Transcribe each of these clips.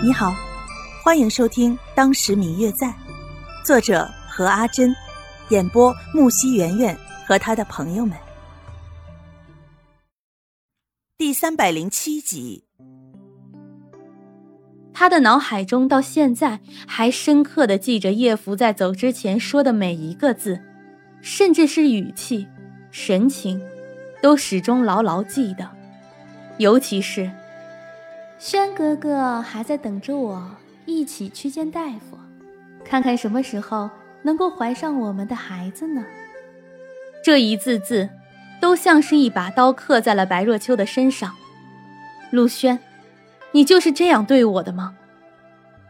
你好，欢迎收听《当时明月在》，作者何阿珍，演播木西圆圆和他的朋友们。第三百零七集，他的脑海中到现在还深刻的记着叶福在走之前说的每一个字，甚至是语气、神情，都始终牢牢记得，尤其是。轩哥哥还在等着我，一起去见大夫，看看什么时候能够怀上我们的孩子呢？这一字字，都像是一把刀刻在了白若秋的身上。陆轩，你就是这样对我的吗？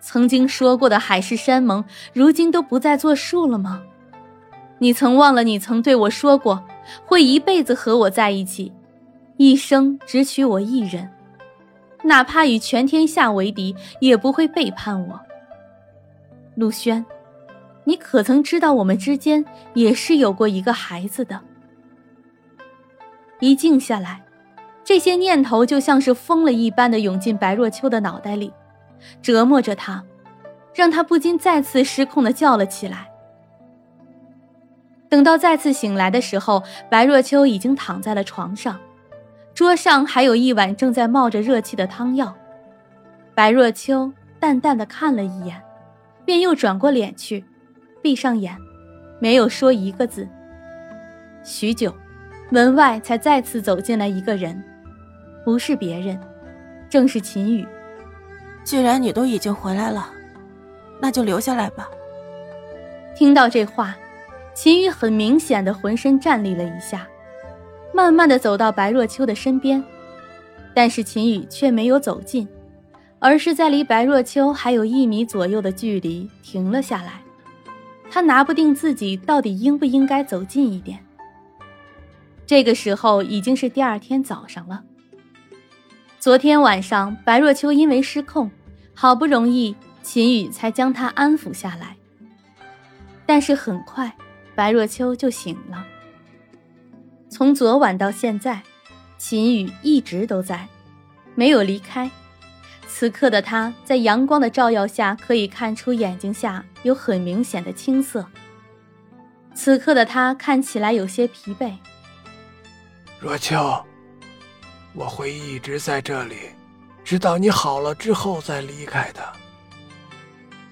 曾经说过的海誓山盟，如今都不再作数了吗？你曾忘了你曾对我说过，会一辈子和我在一起，一生只娶我一人。哪怕与全天下为敌，也不会背叛我。陆轩，你可曾知道我们之间也是有过一个孩子的？一静下来，这些念头就像是疯了一般的涌进白若秋的脑袋里，折磨着他，让他不禁再次失控的叫了起来。等到再次醒来的时候，白若秋已经躺在了床上。桌上还有一碗正在冒着热气的汤药，白若秋淡淡的看了一眼，便又转过脸去，闭上眼，没有说一个字。许久，门外才再次走进来一个人，不是别人，正是秦宇。既然你都已经回来了，那就留下来吧。听到这话，秦宇很明显的浑身站栗了一下。慢慢的走到白若秋的身边，但是秦宇却没有走近，而是在离白若秋还有一米左右的距离停了下来。他拿不定自己到底应不应该走近一点。这个时候已经是第二天早上了。昨天晚上白若秋因为失控，好不容易秦宇才将他安抚下来，但是很快白若秋就醒了。从昨晚到现在，秦宇一直都在，没有离开。此刻的他在阳光的照耀下，可以看出眼睛下有很明显的青色。此刻的他看起来有些疲惫。若秋，我会一直在这里，直到你好了之后再离开的。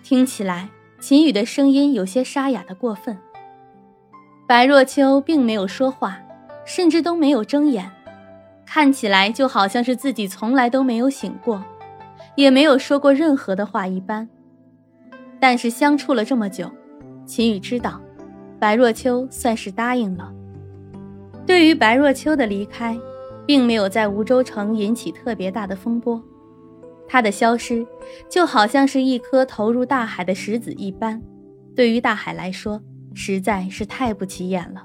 听起来，秦宇的声音有些沙哑的过分。白若秋并没有说话。甚至都没有睁眼，看起来就好像是自己从来都没有醒过，也没有说过任何的话一般。但是相处了这么久，秦羽知道，白若秋算是答应了。对于白若秋的离开，并没有在梧州城引起特别大的风波，他的消失就好像是一颗投入大海的石子一般，对于大海来说，实在是太不起眼了。